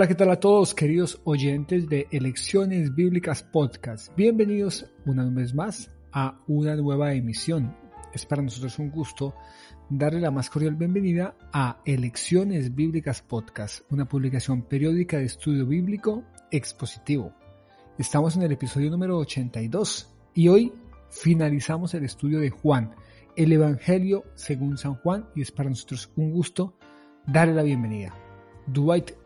Hola, ¿qué tal a todos, queridos oyentes de Elecciones Bíblicas Podcast? Bienvenidos una vez más a una nueva emisión. Es para nosotros un gusto darle la más cordial bienvenida a Elecciones Bíblicas Podcast, una publicación periódica de estudio bíblico expositivo. Estamos en el episodio número 82 y hoy finalizamos el estudio de Juan, el Evangelio según San Juan, y es para nosotros un gusto darle la bienvenida. Dwight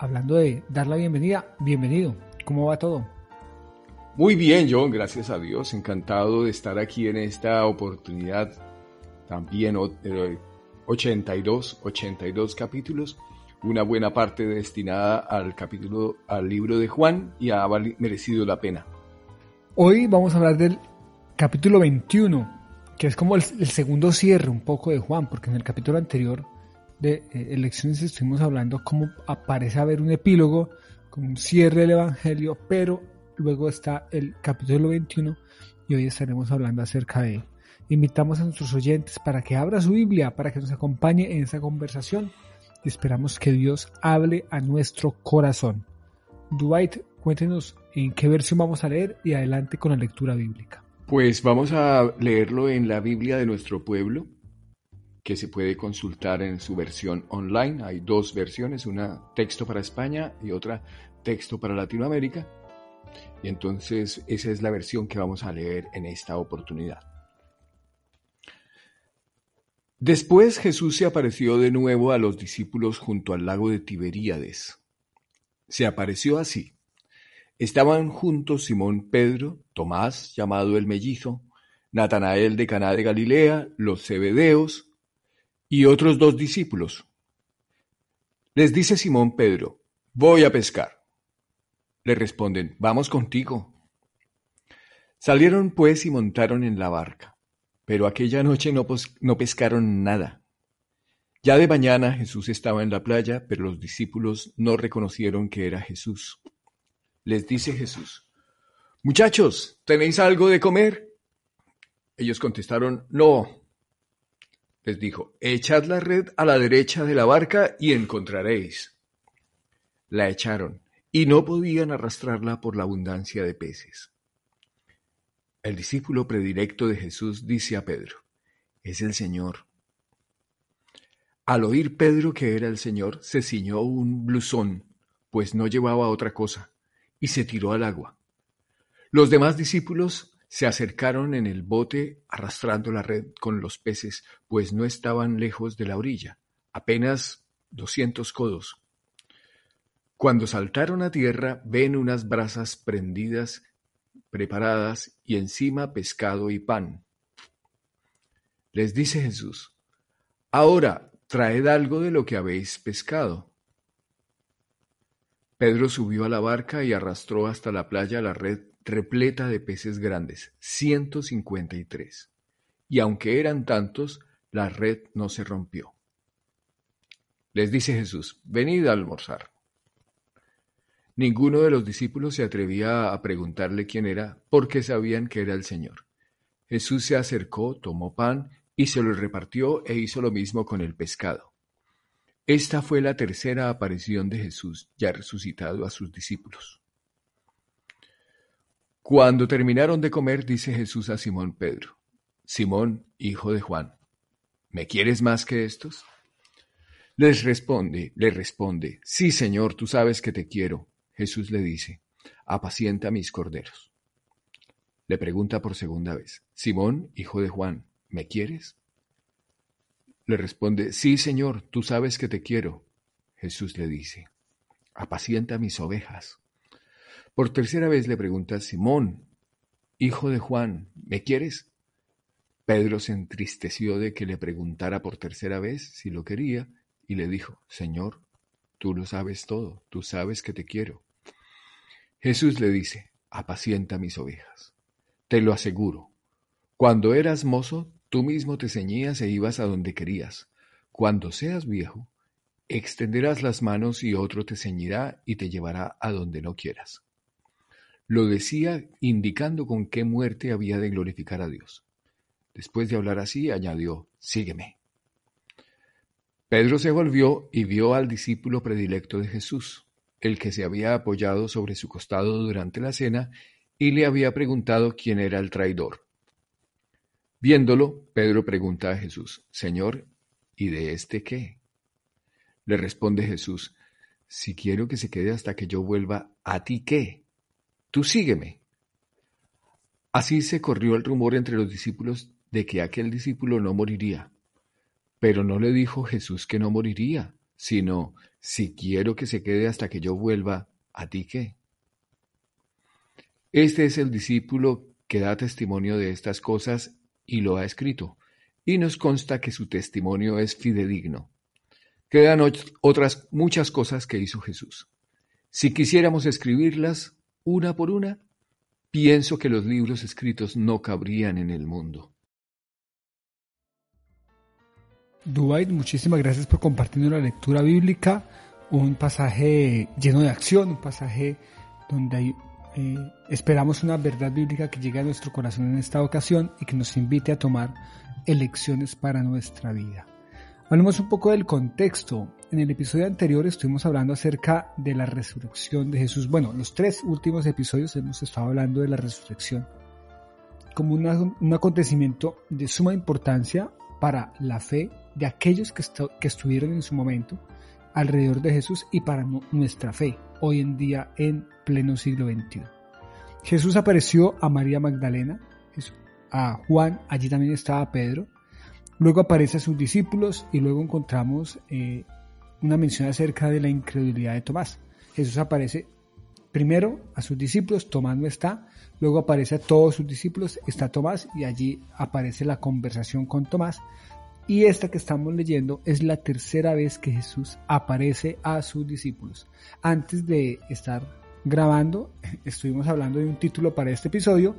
hablando de dar la bienvenida, bienvenido. ¿Cómo va todo? Muy bien, John, gracias a Dios. Encantado de estar aquí en esta oportunidad. También 82, 82 capítulos. Una buena parte destinada al capítulo, al libro de Juan y ha merecido la pena. Hoy vamos a hablar del capítulo 21, que es como el, el segundo cierre un poco de Juan, porque en el capítulo anterior de eh, elecciones estuvimos hablando cómo aparece haber un epílogo con un cierre del Evangelio, pero luego está el capítulo 21 y hoy estaremos hablando acerca de él. Invitamos a nuestros oyentes para que abra su Biblia, para que nos acompañe en esa conversación y esperamos que Dios hable a nuestro corazón. Dwight, cuéntenos en qué versión vamos a leer y adelante con la lectura bíblica. Pues vamos a leerlo en la Biblia de nuestro pueblo, que se puede consultar en su versión online. Hay dos versiones, una texto para España y otra texto para Latinoamérica. Y entonces esa es la versión que vamos a leer en esta oportunidad. Después Jesús se apareció de nuevo a los discípulos junto al lago de Tiberíades. Se apareció así. Estaban juntos Simón Pedro, Tomás, llamado el mellizo, Natanael de Caná de Galilea, los Zebedeos, y otros dos discípulos. Les dice Simón Pedro, voy a pescar. Le responden, vamos contigo. Salieron pues y montaron en la barca, pero aquella noche no, no pescaron nada. Ya de mañana Jesús estaba en la playa, pero los discípulos no reconocieron que era Jesús. Les dice Jesús, Muchachos, ¿tenéis algo de comer? Ellos contestaron, No. Les dijo, echad la red a la derecha de la barca y encontraréis. La echaron, y no podían arrastrarla por la abundancia de peces. El discípulo predilecto de Jesús dice a Pedro, es el Señor. Al oír Pedro que era el Señor, se ciñó un blusón, pues no llevaba otra cosa, y se tiró al agua. Los demás discípulos se acercaron en el bote arrastrando la red con los peces, pues no estaban lejos de la orilla, apenas doscientos codos. Cuando saltaron a tierra, ven unas brasas prendidas, preparadas, y encima pescado y pan. Les dice Jesús, Ahora traed algo de lo que habéis pescado. Pedro subió a la barca y arrastró hasta la playa la red repleta de peces grandes, ciento cincuenta y tres, y aunque eran tantos, la red no se rompió. Les dice Jesús, venid a almorzar. Ninguno de los discípulos se atrevía a preguntarle quién era, porque sabían que era el Señor. Jesús se acercó, tomó pan y se lo repartió e hizo lo mismo con el pescado. Esta fue la tercera aparición de Jesús ya resucitado a sus discípulos. Cuando terminaron de comer, dice Jesús a Simón Pedro, Simón, hijo de Juan, ¿me quieres más que estos? Les responde, le responde, sí, Señor, tú sabes que te quiero. Jesús le dice, apacienta mis corderos. Le pregunta por segunda vez, Simón, hijo de Juan, ¿me quieres? Le responde, sí, Señor, tú sabes que te quiero. Jesús le dice, apacienta mis ovejas. Por tercera vez le pregunta Simón, hijo de Juan, ¿me quieres? Pedro se entristeció de que le preguntara por tercera vez si lo quería y le dijo, Señor, tú lo sabes todo, tú sabes que te quiero. Jesús le dice, apacienta mis ovejas. Te lo aseguro, cuando eras mozo, tú mismo te ceñías e ibas a donde querías. Cuando seas viejo, extenderás las manos y otro te ceñirá y te llevará a donde no quieras. Lo decía indicando con qué muerte había de glorificar a Dios. Después de hablar así, añadió, Sígueme. Pedro se volvió y vio al discípulo predilecto de Jesús, el que se había apoyado sobre su costado durante la cena y le había preguntado quién era el traidor. Viéndolo, Pedro pregunta a Jesús, Señor, ¿y de este qué? Le responde Jesús, Si quiero que se quede hasta que yo vuelva, ¿a ti qué? Tú sígueme. Así se corrió el rumor entre los discípulos de que aquel discípulo no moriría. Pero no le dijo Jesús que no moriría, sino, si quiero que se quede hasta que yo vuelva, ¿a ti qué? Este es el discípulo que da testimonio de estas cosas y lo ha escrito, y nos consta que su testimonio es fidedigno. Quedan otras muchas cosas que hizo Jesús. Si quisiéramos escribirlas una por una, pienso que los libros escritos no cabrían en el mundo. Dubai, muchísimas gracias por compartir la lectura bíblica, un pasaje lleno de acción, un pasaje donde eh, esperamos una verdad bíblica que llegue a nuestro corazón en esta ocasión y que nos invite a tomar elecciones para nuestra vida. Hablemos un poco del contexto. En el episodio anterior estuvimos hablando acerca de la resurrección de Jesús. Bueno, los tres últimos episodios hemos estado hablando de la resurrección como un acontecimiento de suma importancia para la fe de aquellos que, estuvieron en su momento alrededor de Jesús y para nuestra fe hoy en día en pleno siglo XXI. Jesús apareció a María Magdalena, a Juan, allí también estaba Pedro, luego aparece a sus discípulos y luego encontramos eh, una mención acerca de la incredulidad de Tomás. Jesús aparece primero a sus discípulos, Tomás no está, luego aparece a todos sus discípulos, está Tomás y allí aparece la conversación con Tomás y esta que estamos leyendo es la tercera vez que Jesús aparece a sus discípulos. Antes de estar grabando, estuvimos hablando de un título para este episodio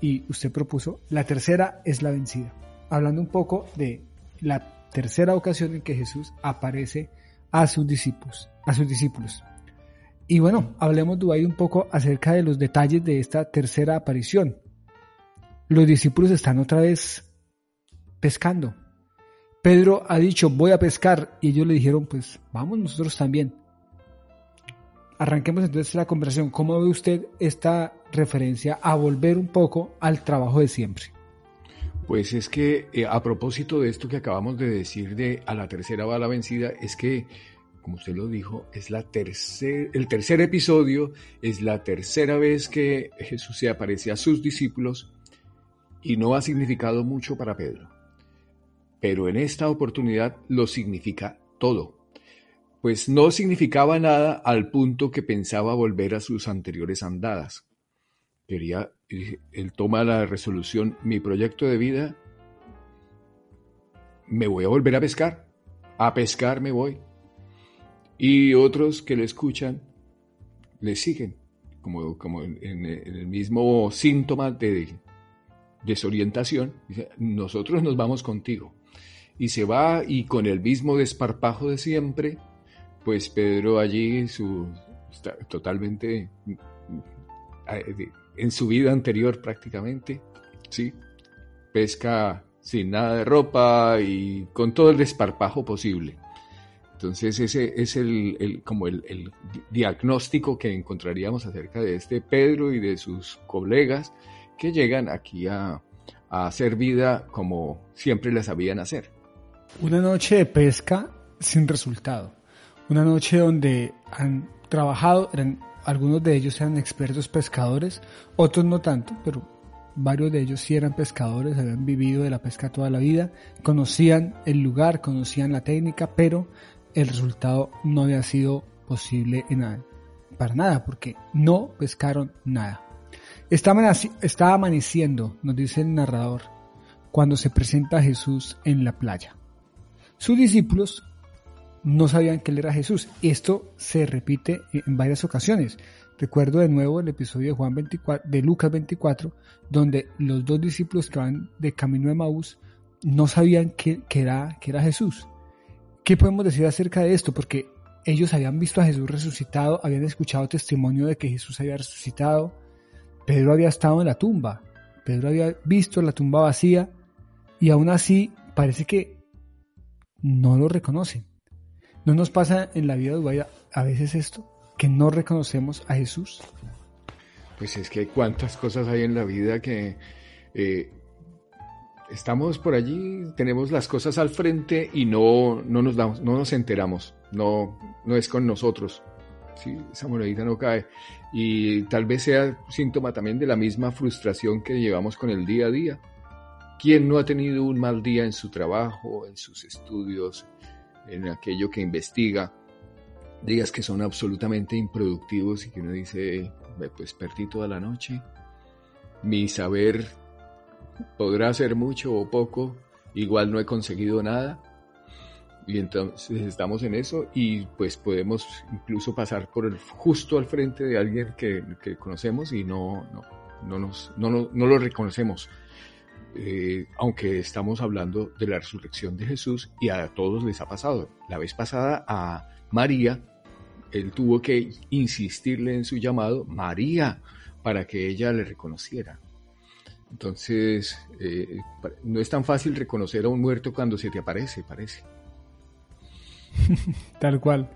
y usted propuso La tercera es la vencida. Hablando un poco de la tercera ocasión en que Jesús aparece a sus discípulos. A sus discípulos. Y bueno, hablemos de un poco acerca de los detalles de esta tercera aparición. Los discípulos están otra vez pescando, Pedro ha dicho, voy a pescar, y ellos le dijeron, pues vamos nosotros también. Arranquemos entonces la conversación. ¿Cómo ve usted esta referencia a volver un poco al trabajo de siempre? Pues es que eh, a propósito de esto que acabamos de decir de a la tercera bala vencida, es que, como usted lo dijo, es la tercer, el tercer episodio, es la tercera vez que Jesús se aparece a sus discípulos y no ha significado mucho para Pedro pero en esta oportunidad lo significa todo, pues no significaba nada al punto que pensaba volver a sus anteriores andadas. Quería, él toma la resolución, mi proyecto de vida, me voy a volver a pescar, a pescar me voy. Y otros que le escuchan, le siguen, como, como en, el mismo síntoma de desorientación, nosotros nos vamos contigo y se va y con el mismo desparpajo de siempre, pues Pedro allí está totalmente eh, en su vida anterior prácticamente, ¿sí? Pesca sin nada de ropa y con todo el desparpajo posible. Entonces ese es el, como el, diagnóstico que encontraríamos acerca de este Pedro y de sus colegas que llegan aquí a, a hacer vida como siempre la sabían hacer. Una noche de pesca sin resultado. Una noche donde han trabajado, eran, algunos de ellos eran expertos pescadores, otros no tanto, pero varios de ellos sí eran pescadores, habían vivido de la pesca toda la vida, conocían el lugar, conocían la técnica, pero el resultado no había sido posible en nada, para nada, porque no pescaron nada. Está amaneciendo, nos dice el narrador, cuando se presenta Jesús en la playa. Sus discípulos no sabían que él era Jesús. Esto se repite en varias ocasiones. Recuerdo de nuevo el episodio de Juan 24, de Lucas 24, donde los dos discípulos que van de camino de Maús no sabían que, era, que era Jesús. ¿Qué podemos decir acerca de esto? Porque ellos habían visto a Jesús resucitado, habían escuchado testimonio de que Jesús había resucitado. Pedro había estado en la tumba, Pedro había visto la tumba vacía y aún así parece que no lo reconocen. ¿No nos pasa en la vida de a veces esto? que no reconocemos a Jesús? Pues es que hay cuántas cosas hay en la vida que eh, estamos por allí, tenemos las cosas al frente y no, no nos damos, no nos enteramos, no, no es con nosotros. ¿sí? Esa monedita no cae. Y tal vez sea síntoma también de la misma frustración que llevamos con el día a día. ¿Quién no ha tenido un mal día en su trabajo, en sus estudios, en aquello que investiga? Días que son absolutamente improductivos y que uno dice, pues perdí toda la noche. Mi saber podrá ser mucho o poco, igual no he conseguido nada. Y entonces estamos en eso y pues podemos incluso pasar por justo al frente de alguien que, conocemos y no, no, no, nos, no, no, lo reconocemos. Eh, aunque estamos hablando de la resurrección de Jesús y a todos les ha pasado. La vez pasada a María, él tuvo que insistirle en su llamado, María, para que ella le reconociera. Entonces, eh, no es tan fácil reconocer a un muerto cuando se te aparece, parece. Tal cual.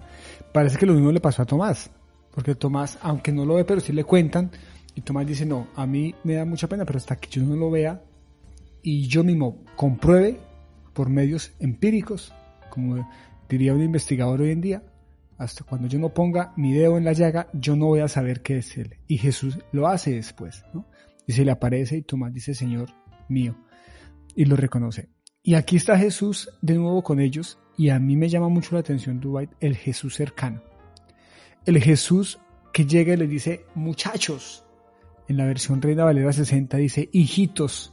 Parece que lo mismo le pasó a Tomás, porque Tomás, aunque no lo ve, pero sí le cuentan, y Tomás dice, no, a mí me da mucha pena, pero hasta que yo no lo vea y yo mismo compruebe por medios empíricos, como diría un investigador hoy en día, hasta cuando yo no ponga mi dedo en la llaga, yo no voy a saber qué es Él. Y Jesús lo hace después, ¿no? y se le aparece y Tomás dice, Señor mío, y lo reconoce. Y aquí está Jesús de nuevo con ellos y a mí me llama mucho la atención, Dubai, el Jesús cercano. El Jesús que llega y le dice, muchachos. En la versión Reina Valera 60 dice, hijitos.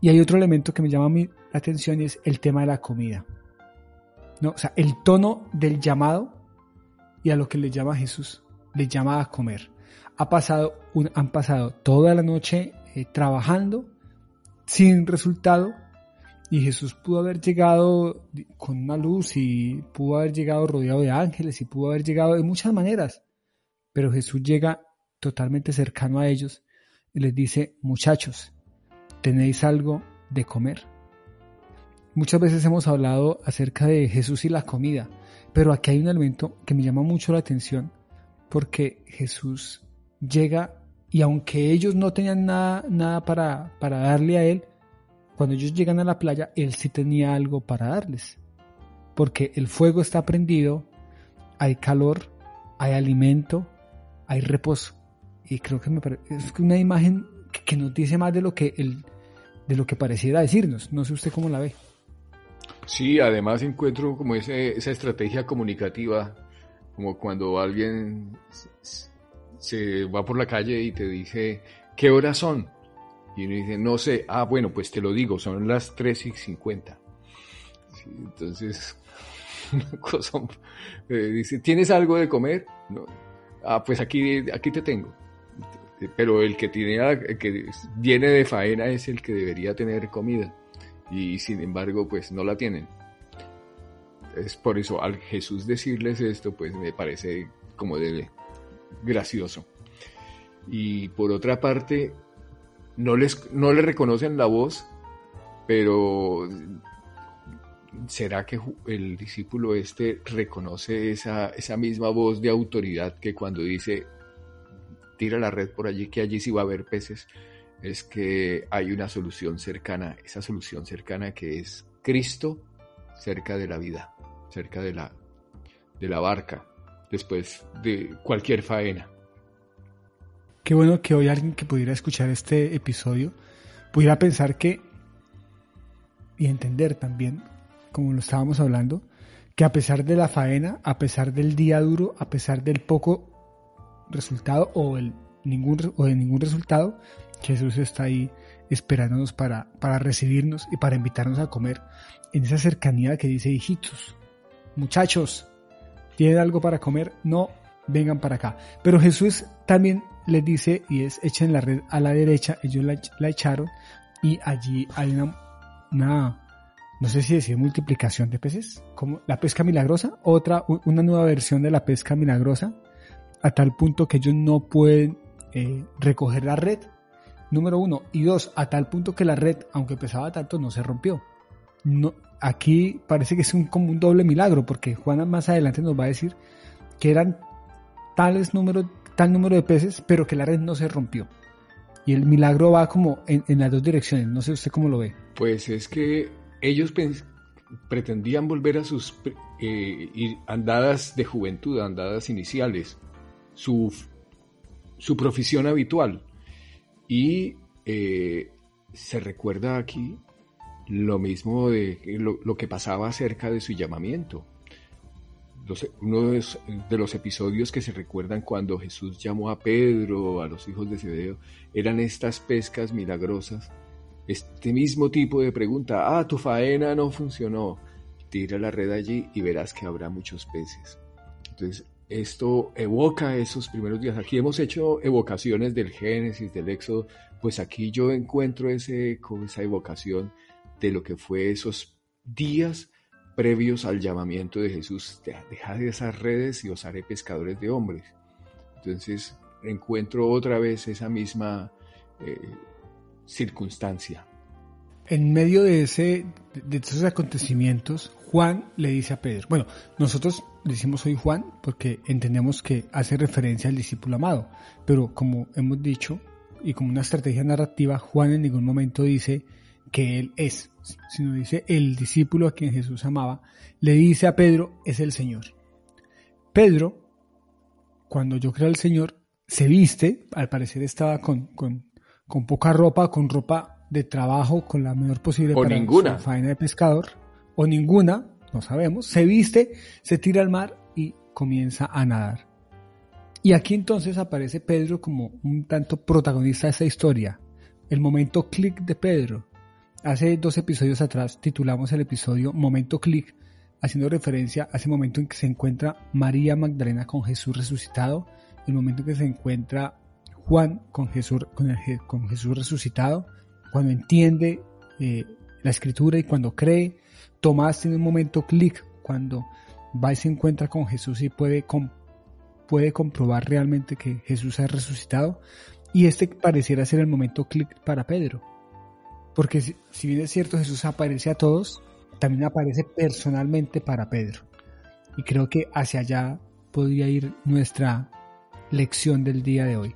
Y hay otro elemento que me llama la atención y es el tema de la comida. ¿No? O sea, el tono del llamado y a lo que le llama Jesús, le llama a comer ha pasado han pasado toda la noche eh, trabajando sin resultado y Jesús pudo haber llegado con una luz y pudo haber llegado rodeado de ángeles y pudo haber llegado de muchas maneras, pero Jesús llega totalmente cercano a ellos y les dice, muchachos, ¿tenéis algo de comer? Muchas veces hemos hablado acerca de Jesús y la comida, pero aquí hay un elemento que me llama mucho la atención porque Jesús llega y aunque ellos no tenían nada, nada para, para darle a él, cuando ellos llegan a la playa, él sí tenía algo para darles. Porque el fuego está prendido, hay calor, hay alimento, hay reposo. Y creo que me es una imagen que nos dice más de lo que, el, de lo que pareciera decirnos. No sé usted cómo la ve. Sí, además encuentro como ese, esa estrategia comunicativa, como cuando alguien se va por la calle y te dice, ¿qué horas son? Y uno dice, no sé, ah, bueno, pues te lo digo, son las 3 y 50. entonces, una cosa, eh, dice, ¿tienes algo de comer? No. Ah, pues aquí, aquí te tengo. Pero el que, tiene, que viene de faena es el que debería tener comida. Y sin embargo, pues no la tienen. Es por eso al Jesús decirles esto, pues me parece como debe gracioso. Y por otra parte, no, les, no le reconocen la voz, pero ¿será que el discípulo este reconoce esa, esa misma voz de autoridad que cuando dice, tira la red por allí, que allí sí va a haber peces? Es que hay una solución cercana, esa solución cercana que es Cristo cerca de la vida, cerca de la, de la barca, después de cualquier faena. Qué bueno que hoy alguien que pudiera escuchar este episodio pudiera pensar que y entender también, como lo estábamos hablando, que a pesar de la faena, a pesar del día duro, a pesar del poco resultado o, el ningún, o de ningún resultado, Jesús está ahí esperándonos para, para recibirnos y para invitarnos a comer en esa cercanía que dice hijitos, muchachos, ¿Tienen algo para comer? No, vengan para acá. Pero Jesús también les dice, y es echen la red a la derecha, ellos la, echaron, y allí hay una, una, no sé si decir multiplicación de peces, como la pesca milagrosa, otra, una nueva versión de la pesca milagrosa, a tal punto que ellos no pueden eh, recoger la red, número uno, y dos, a tal punto que la red, aunque pesaba tanto, no se rompió. No, aquí parece que es un, como un doble milagro, porque Juana más adelante nos va a decir que eran tales número, tal número de peces, pero que la red no se rompió. Y el milagro va como en, las dos direcciones. No sé usted cómo lo ve. Pues es que ellos pretendían volver a sus eh, andadas de juventud, andadas iniciales, su, su profesión habitual. Y eh, se recuerda aquí lo mismo de lo, que pasaba acerca de su llamamiento. uno de los, episodios que se recuerdan cuando Jesús llamó a Pedro, a los hijos de Zebedeo, eran estas pescas milagrosas. Este mismo tipo de pregunta, ah, tu faena no funcionó, tira la red allí y verás que habrá muchos peces. Entonces, esto evoca esos primeros días. Aquí hemos hecho evocaciones del Génesis, del Éxodo, pues aquí yo encuentro ese esa evocación de lo que fue esos días previos al llamamiento de Jesús. Dejad de esas redes y os haré pescadores de hombres. Entonces encuentro otra vez esa misma eh, circunstancia. En medio de, ese, de esos acontecimientos, Juan le dice a Pedro, bueno, nosotros decimos hoy Juan porque entendemos que hace referencia al discípulo amado, pero como hemos dicho, y como una estrategia narrativa, Juan en ningún momento dice que él es, sino dice el discípulo a quien Jesús amaba, le dice a Pedro, es el Señor. Pedro, cuando yo creo al Señor, se viste, al parecer estaba con, con, con, poca ropa, con ropa de trabajo, con la mejor posible o para ninguna. su faena de pescador, o ninguna, no sabemos, se viste, se tira al mar y comienza a nadar. Y aquí entonces aparece Pedro como un tanto protagonista de esta historia. El momento clic de Pedro. Hace dos episodios atrás titulamos el episodio Momento clic, haciendo referencia a ese momento en que se encuentra María Magdalena con Jesús resucitado, el momento en que se encuentra Juan con Jesús, con, Jesús resucitado, cuando entiende eh, la escritura y cuando cree. Tomás tiene un momento clic cuando va y se encuentra con Jesús y puede puede comprobar realmente que Jesús ha resucitado y este pareciera ser el momento clic para Pedro. Porque si, bien es cierto Jesús aparece a todos, también aparece personalmente para Pedro. Y creo que hacia allá podría ir nuestra lección del día de hoy.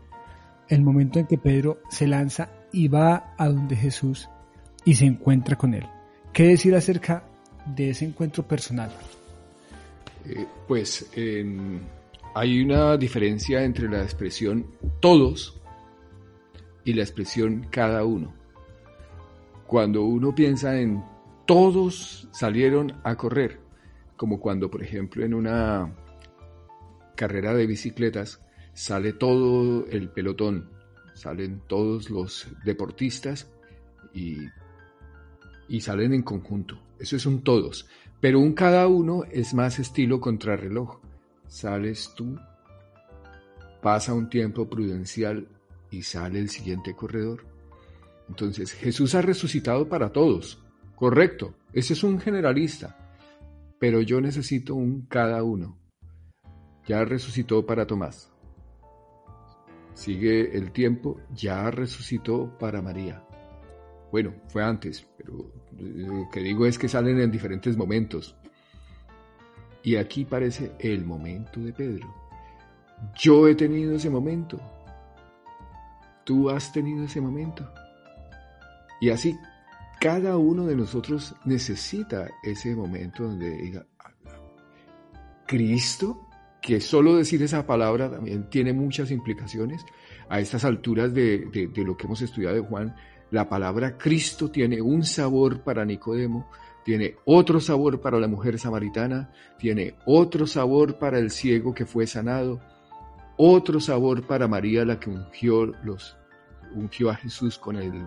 El momento en que Pedro se lanza y va a donde Jesús y se encuentra con él. ¿Qué decir acerca de ese encuentro personal? Eh, pues hay una diferencia entre la expresión todos y la expresión cada uno. Cuando uno piensa en todos salieron a correr, como cuando por ejemplo en una carrera de bicicletas sale todo el pelotón, salen todos los deportistas y, y salen en conjunto. Eso es un todos. Pero un cada uno es más estilo contrarreloj sales tú, pasa un tiempo prudencial y sale el siguiente corredor. Entonces, Jesús ha resucitado para todos, correcto, ese es un generalista, pero yo necesito un cada uno. Ya resucitó para Tomás. Sigue el tiempo, ya resucitó para María. Bueno, fue antes, pero lo que digo es que salen en diferentes momentos. Y aquí parece el momento de Pedro. Yo he tenido ese momento. Tú has tenido ese momento. Y así cada uno de nosotros necesita ese momento donde diga, Cristo, que solo decir esa palabra también tiene muchas implicaciones. A estas alturas de, de lo que hemos estudiado de Juan, la palabra Cristo tiene un sabor para Nicodemo tiene otro sabor para la mujer samaritana, tiene otro sabor para el ciego que fue sanado, otro sabor para María la que ungió, los, ungió a Jesús con el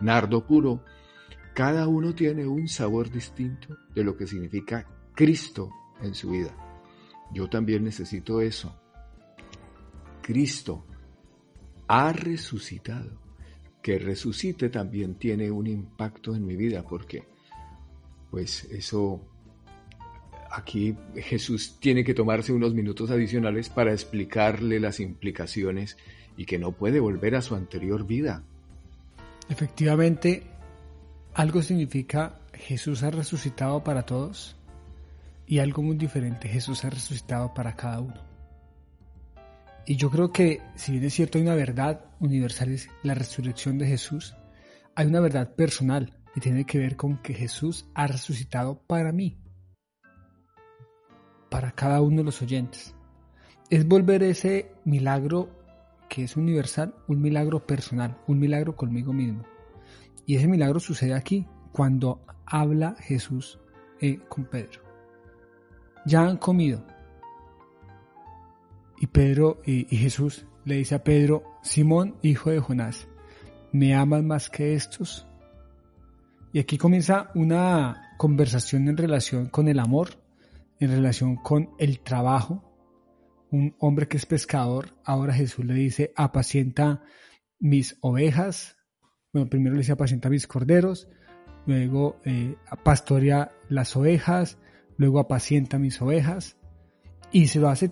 nardo puro. Cada uno tiene un sabor distinto de lo que significa Cristo en su vida. Yo también necesito eso. Cristo ha resucitado. Que resucite también tiene un impacto en mi vida porque pues eso aquí Jesús tiene que tomarse unos minutos adicionales para explicarle las implicaciones y que no puede volver a su anterior vida. Efectivamente, algo significa Jesús ha resucitado para todos y algo muy diferente, Jesús ha resucitado para cada uno. Y yo creo que si bien es cierto hay una verdad universal, es la resurrección de Jesús, hay una verdad personal y tiene que ver con que Jesús ha resucitado para mí, para cada uno de los oyentes. Es volver ese milagro que es universal, un milagro personal, un milagro conmigo mismo. Y ese milagro sucede aquí, cuando habla Jesús eh, con Pedro. Ya han comido, y Pedro y, Jesús le dice a Pedro, Simón, hijo de Jonás, ¿me amas más que estos? Y aquí comienza una conversación en relación con el amor, en relación con el trabajo. Un hombre que es pescador, ahora Jesús le dice, apacienta mis ovejas. Bueno, primero le dice, apacienta mis corderos, luego eh, pastorea las ovejas, luego apacienta mis ovejas. Y se lo hace,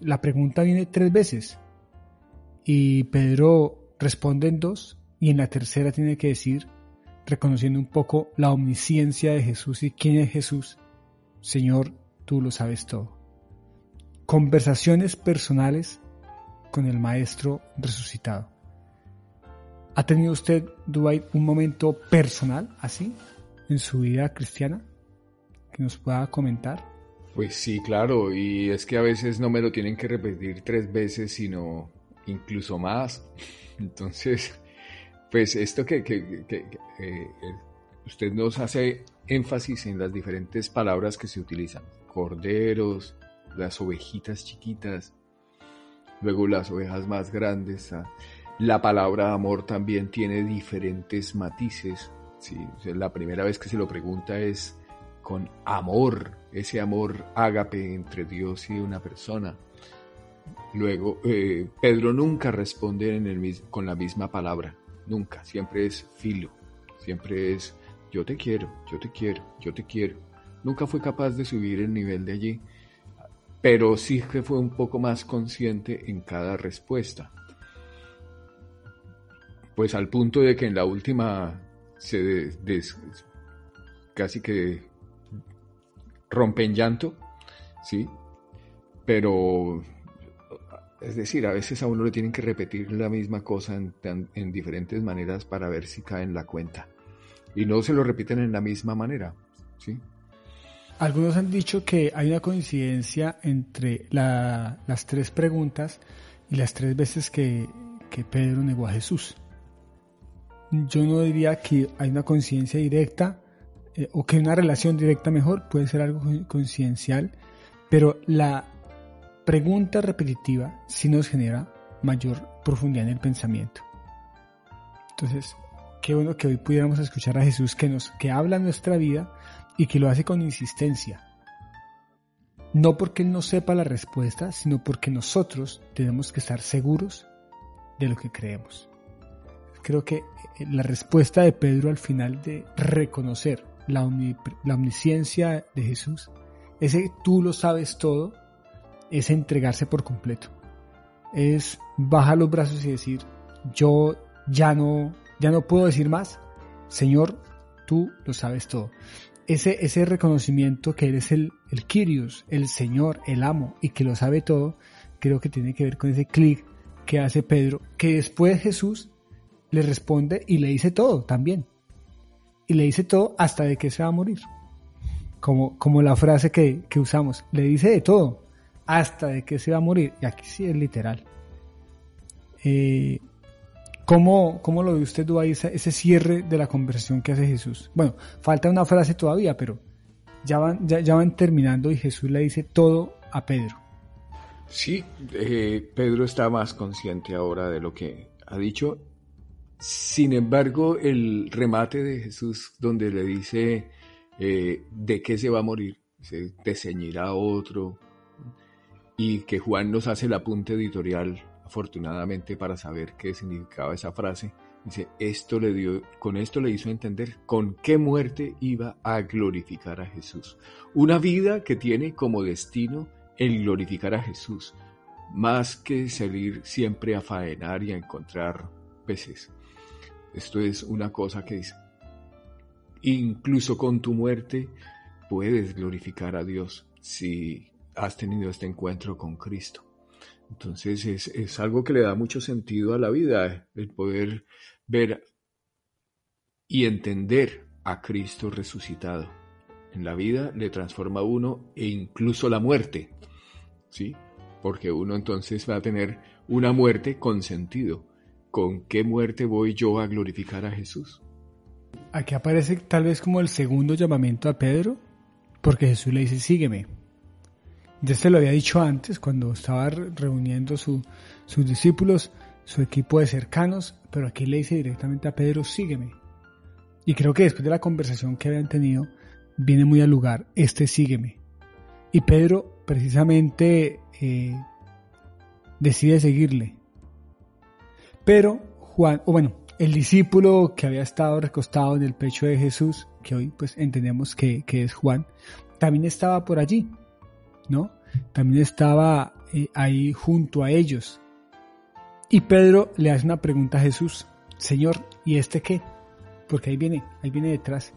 la pregunta viene tres veces. Y Pedro responde en dos y en la tercera tiene que decir, reconociendo un poco la omnisciencia de Jesús y quién es Jesús, Señor, tú lo sabes todo. Conversaciones personales con el Maestro resucitado. ¿Ha tenido usted, Dubai, un momento personal así en su vida cristiana que nos pueda comentar? Pues sí, claro, y es que a veces no me lo tienen que repetir tres veces, sino incluso más. Entonces, pues esto que, eh, usted nos hace énfasis en las diferentes palabras que se utilizan. Corderos, las ovejitas chiquitas, luego las ovejas más grandes. Ah, la palabra amor también tiene diferentes matices. ¿sí? La primera vez que se lo pregunta es con amor, ese amor ágape entre Dios y una persona. Luego, eh, Pedro nunca responde con la misma palabra, nunca, siempre es filo, siempre es yo te quiero, yo te quiero, yo te quiero. Nunca fue capaz de subir el nivel de allí, pero sí que fue un poco más consciente en cada respuesta. Pues al punto de que en la última se casi que rompe en llanto, ¿sí? Pero, es decir, a veces a uno le tienen que repetir la misma cosa en, diferentes maneras para ver si cae en la cuenta. Y no se lo repiten en la misma manera, ¿sí? Algunos han dicho que hay una coincidencia entre las tres preguntas y las tres veces que, que Pedro negó a Jesús. Yo no diría que hay una coincidencia directa, eh, o que una relación directa mejor puede ser algo coincidencial, pero la pregunta repetitiva sí nos genera mayor profundidad en el pensamiento. Entonces, qué bueno que hoy pudiéramos escuchar a Jesús que nos que habla nuestra vida y que lo hace con insistencia. No porque Él no sepa la respuesta, sino porque nosotros tenemos que estar seguros de lo que creemos. Creo que eh, la respuesta de Pedro al final de reconocer la, omnisciencia de Jesús, ese tú lo sabes todo, es entregarse por completo. Es bajar los brazos y decir, yo ya no, ya no puedo decir más. Señor, tú lo sabes todo. Ese, ese reconocimiento que eres el, el Kyrios, el Señor, el amo y que lo sabe todo, creo que tiene que ver con ese clic que hace Pedro, que después Jesús le responde y le dice todo también y le dice todo hasta de que se va a morir. Como, como la frase que, usamos, le dice de todo hasta de que se va a morir. Y aquí sí es literal. Eh, ¿cómo, lo ve usted, ahí ese, cierre de la conversación que hace Jesús? Bueno, falta una frase todavía, pero ya van, ya, van terminando y Jesús le dice todo a Pedro. Sí, eh, Pedro está más consciente ahora de lo que ha dicho sin embargo, el remate de Jesús donde le dice eh, de qué se va a morir, se te ceñirá otro, y que Juan nos hace el apunte editorial, afortunadamente, para saber qué significaba esa frase. Dice, esto le dio, con esto le hizo entender con qué muerte iba a glorificar a Jesús. Una vida que tiene como destino el glorificar a Jesús, más que salir siempre a faenar y a encontrar peces. Esto es una cosa que dice, incluso con tu muerte puedes glorificar a Dios si has tenido este encuentro con Cristo. Entonces es, es algo que le da mucho sentido a la vida, el poder ver y entender a Cristo resucitado. En la vida le transforma a uno e incluso la muerte, ¿sí? Porque uno entonces va a tener una muerte con sentido. ¿Con qué muerte voy yo a glorificar a Jesús? Aquí aparece tal vez como el segundo llamamiento a Pedro, porque Jesús le dice, sígueme. Ya se lo había dicho antes, cuando estaba reuniendo sus discípulos, su equipo de cercanos, pero aquí le dice directamente a Pedro, sígueme. Y creo que después de la conversación que habían tenido, viene muy al lugar, este sígueme. Y Pedro precisamente eh, decide seguirle. Pero Juan, o bueno, el discípulo que había estado recostado en el pecho de Jesús, que hoy pues entendemos que, es Juan, también estaba por allí, ¿no? También estaba eh, ahí junto a ellos. Y Pedro le hace una pregunta a Jesús, Señor, ¿y este qué? Porque ahí viene, ahí viene detrás.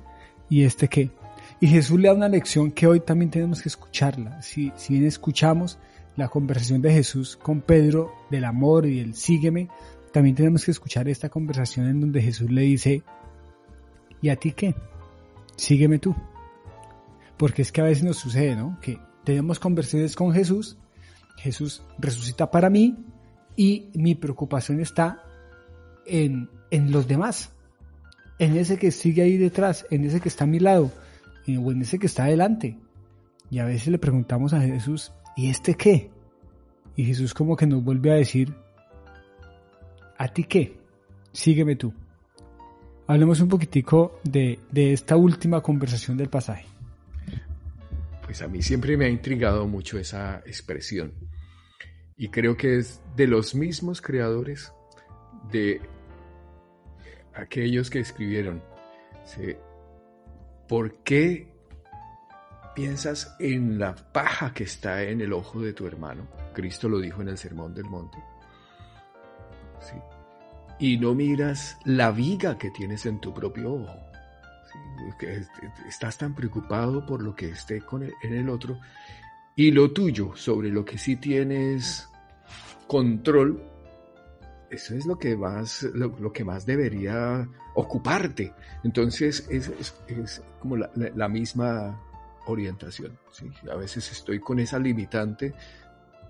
¿Y este qué? Y Jesús le da una lección que hoy también tenemos que escucharla. Si, si bien escuchamos la conversación de Jesús con Pedro del amor y del sígueme, también tenemos que escuchar esta conversación en donde Jesús le dice, ¿y a ti qué? Sígueme tú. Porque es que a veces nos sucede, ¿no? Que tenemos conversaciones con Jesús, Jesús resucita para mí y mi preocupación está en, en los demás, en ese que sigue ahí detrás, en ese que está a mi lado, o en ese que está adelante. Y a veces le preguntamos a Jesús, ¿y este qué? Y Jesús como que nos vuelve a decir, ¿A ti qué? Sígueme tú. Hablemos un poquitico de, esta última conversación del pasaje. Pues a mí siempre me ha intrigado mucho esa expresión. Y creo que es de los mismos creadores de aquellos que escribieron. ¿Por qué piensas en la paja que está en el ojo de tu hermano? Cristo lo dijo en el Sermón del Monte. Y no miras la viga que tienes en tu propio ojo. estás tan preocupado por lo que esté con en el otro y lo tuyo sobre lo que sí tienes control, eso es lo que más, lo, que más debería ocuparte. Entonces es, como la, misma orientación. A veces estoy con esa limitante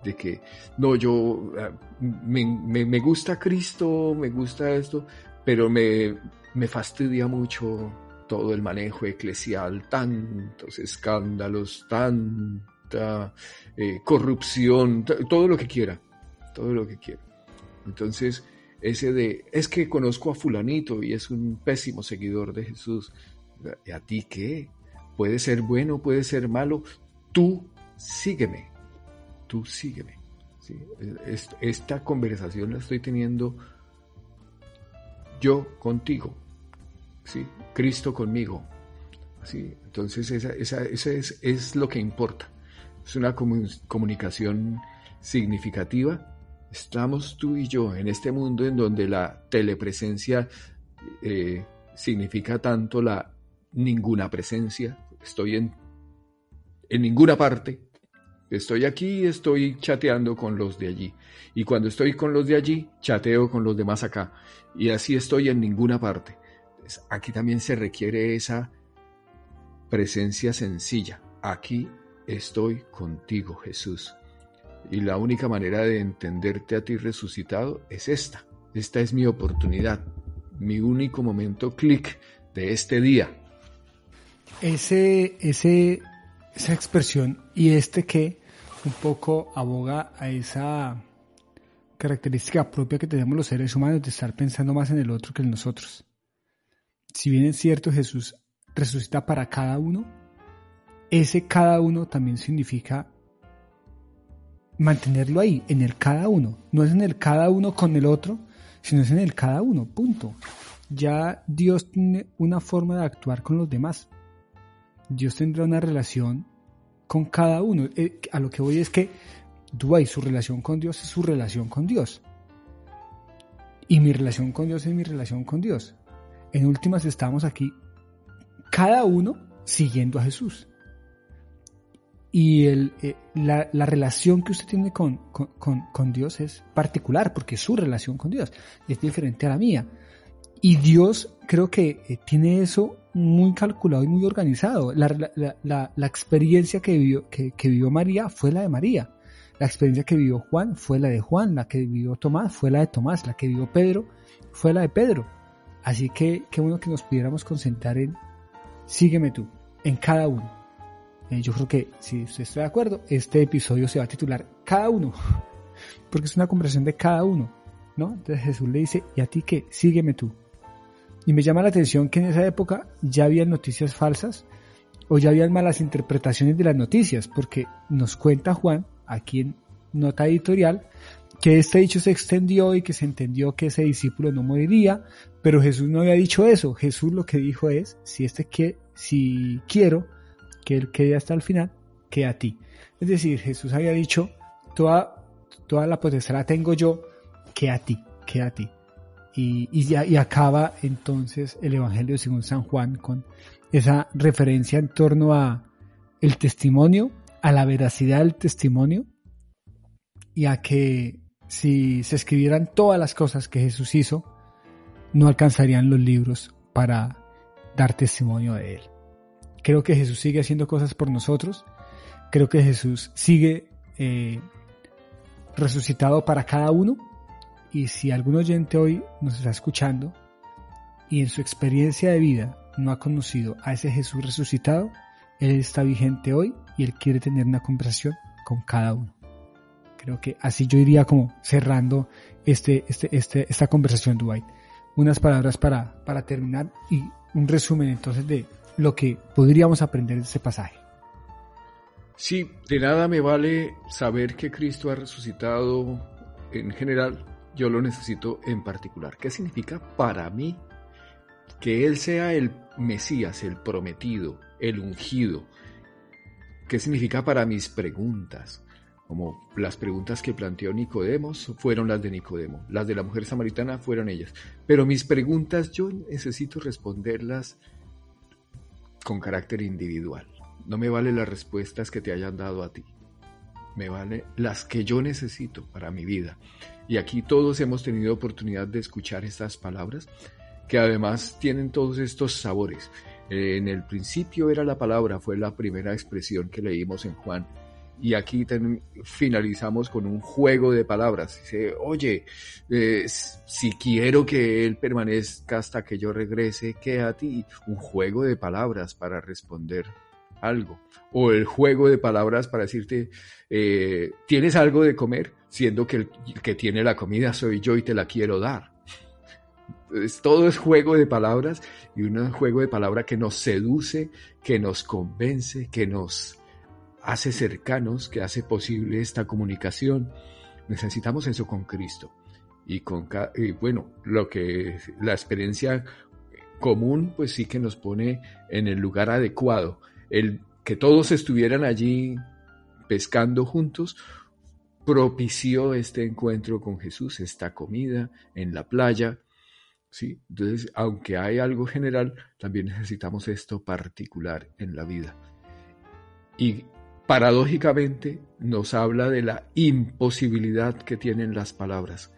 de que, no, yo ah, me, gusta Cristo, me gusta esto, pero me, me fastidia mucho todo el manejo eclesial, tantos escándalos, tanta eh, corrupción, todo lo que quiera, todo lo que quiera. Entonces, ese de, es que conozco a fulanito y es un pésimo seguidor de Jesús. ¿Y a ti qué? Puede ser bueno, puede ser malo. Tú sígueme tú sígueme. Esta conversación la estoy teniendo yo contigo, ¿sí? Cristo conmigo. ¿sí? Entonces esa, es, lo que importa. Es una comunicación significativa. Estamos tú y yo en este mundo en donde la telepresencia eh, significa tanto la ninguna presencia. Estoy en, en ninguna parte, Estoy aquí, estoy chateando con los de allí. Y cuando estoy con los de allí, chateo con los demás acá. Y así estoy en ninguna parte. aquí también se requiere esa presencia sencilla. Aquí estoy contigo, Jesús. Y la única manera de entenderte a ti resucitado es esta. Esta es mi oportunidad, mi único momento clic de este día. Ese, ese esa expresión y este que un poco aboga a esa característica propia que tenemos los seres humanos de estar pensando más en el otro que en nosotros. Si bien es cierto Jesús resucita para cada uno, ese cada uno también significa mantenerlo ahí, en el cada uno. No es en el cada uno con el otro, sino es en el cada uno, punto. Ya Dios tiene una forma de actuar con los demás. Dios tendrá una relación con cada uno. Eh, a lo que voy es que Dwayne, su relación con Dios es su relación con Dios. Y mi relación con Dios es mi relación con Dios. En últimas estamos aquí, cada uno siguiendo a Jesús. y el, eh, la, la, relación que usted tiene con, con, con, Dios es particular, porque su relación con Dios es diferente a la mía. Y Dios creo que eh, tiene eso muy calculado y muy organizado. La, experiencia que vivió, que, que María fue la de María. La experiencia que vivió Juan fue la de Juan, la que vivió Tomás fue la de Tomás, la que vivió Pedro fue la de Pedro. Así que qué bueno que nos pudiéramos concentrar en sígueme tú, en cada uno. Eh, yo creo que si usted está de acuerdo, este episodio se va a titular Cada uno, porque es una conversación de cada uno, ¿no? Entonces Jesús le dice, ¿y a ti qué? Sígueme tú. Y me llama la atención que en esa época ya había noticias falsas o ya habían malas interpretaciones de las noticias, porque nos cuenta Juan aquí en nota editorial, que este dicho se extendió y que se entendió que ese discípulo no moriría, pero Jesús no había dicho eso. Jesús lo que dijo es, si este que, si quiero que él quede hasta el final, que a ti. Es decir, Jesús había dicho, toda, toda la potestad la tengo yo, que a ti, que a ti. Y, ya, y acaba entonces el Evangelio según San Juan con esa referencia en torno a el testimonio a la veracidad del testimonio y a que si se escribieran todas las cosas que Jesús hizo, no alcanzarían los libros para dar testimonio de Él. Creo que Jesús sigue haciendo cosas por nosotros, creo que Jesús sigue eh, resucitado para cada uno y si algún oyente hoy nos está escuchando y en su experiencia de vida no ha conocido a ese Jesús resucitado, Él está vigente hoy y Él quiere tener una conversación con cada uno. Creo que así yo iría como cerrando este, este, este, esta conversación, Dwight. Unas palabras para, para terminar y un resumen entonces de lo que podríamos aprender de este pasaje. Sí, de nada me vale saber que Cristo ha resucitado en general, yo lo necesito en particular. ¿Qué significa para mí que Él sea el Mesías, el prometido, el ungido, ¿Qué significa para mis preguntas? Como las preguntas que planteó Nicodemos fueron las de Nicodemo, las de la mujer samaritana fueron ellas. Pero mis preguntas yo necesito responderlas con carácter individual. No me vale las respuestas que te hayan dado a ti. Me vale las que yo necesito para mi vida. Y aquí todos hemos tenido oportunidad de escuchar estas palabras que además tienen todos estos sabores. En el principio era la palabra, fue la primera expresión que leímos en Juan. Y aquí finalizamos con un juego de palabras. Dice, oye, eh, si quiero que Él permanezca hasta que yo regrese, ¿qué a ti? Un juego de palabras para responder algo. O el juego de palabras para decirte, eh, ¿tienes algo de comer? Siendo que el que tiene la comida soy yo y te la quiero dar todo es juego de palabras y un juego de palabras que nos seduce, que nos convence, que nos hace cercanos, que hace posible esta comunicación. Necesitamos eso con Cristo. Y con bueno, lo que la experiencia común pues sí que nos pone en el lugar adecuado. El que todos estuvieran allí pescando juntos propició este encuentro con Jesús, esta comida en la playa, ¿sí? Entonces, aunque hay algo general, también necesitamos esto particular en la vida. Y paradójicamente nos habla de la imposibilidad que tienen las palabras.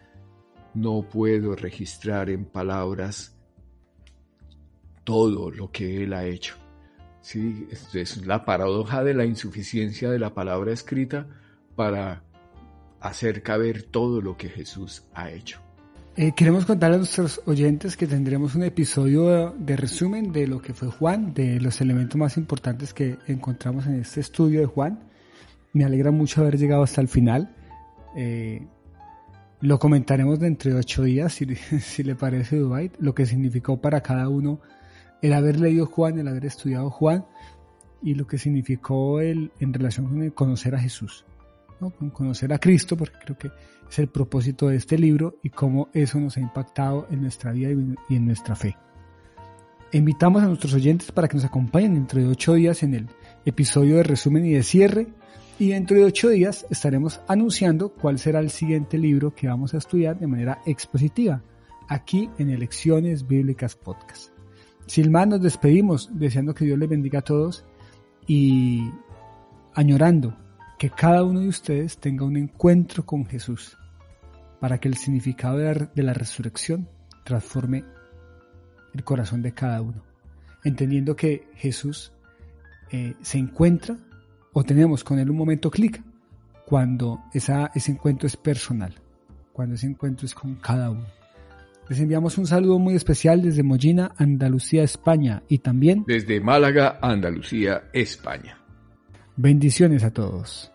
No puedo registrar en palabras todo lo que Él ha hecho. ¿Sí? Es la paradoja de la insuficiencia de la palabra escrita para hacer caber todo lo que Jesús ha hecho. Eh, queremos contarle a nuestros oyentes que tendremos un episodio de resumen de lo que fue Juan, de los elementos más importantes que encontramos en este estudio de Juan. Me alegra mucho haber llegado hasta el final. Eh, lo comentaremos dentro de ocho días, si, si le parece, Dubai, lo que significó para cada uno el haber leído Juan, el haber estudiado Juan y lo que significó el, en relación con el conocer a Jesús, ¿no? con conocer a Cristo, porque creo que es el propósito de este libro y cómo eso nos ha impactado en nuestra vida y en nuestra fe. Invitamos a nuestros oyentes para que nos acompañen dentro de ocho días en el episodio de resumen y de cierre y dentro de ocho días estaremos anunciando cuál será el siguiente libro que vamos a estudiar de manera expositiva aquí en Elecciones Bíblicas Podcast. Sin más nos despedimos deseando que Dios les bendiga a todos y añorando que cada uno de ustedes tenga un encuentro con Jesús, para que el significado de la, resurrección transforme el corazón de cada uno, entendiendo que Jesús eh, se encuentra o tenemos con él un momento clic cuando ese encuentro es personal, cuando ese encuentro es con cada uno. Les enviamos un saludo muy especial desde Mollina, Andalucía, España y también desde Málaga, Andalucía, España. Bendiciones a todos.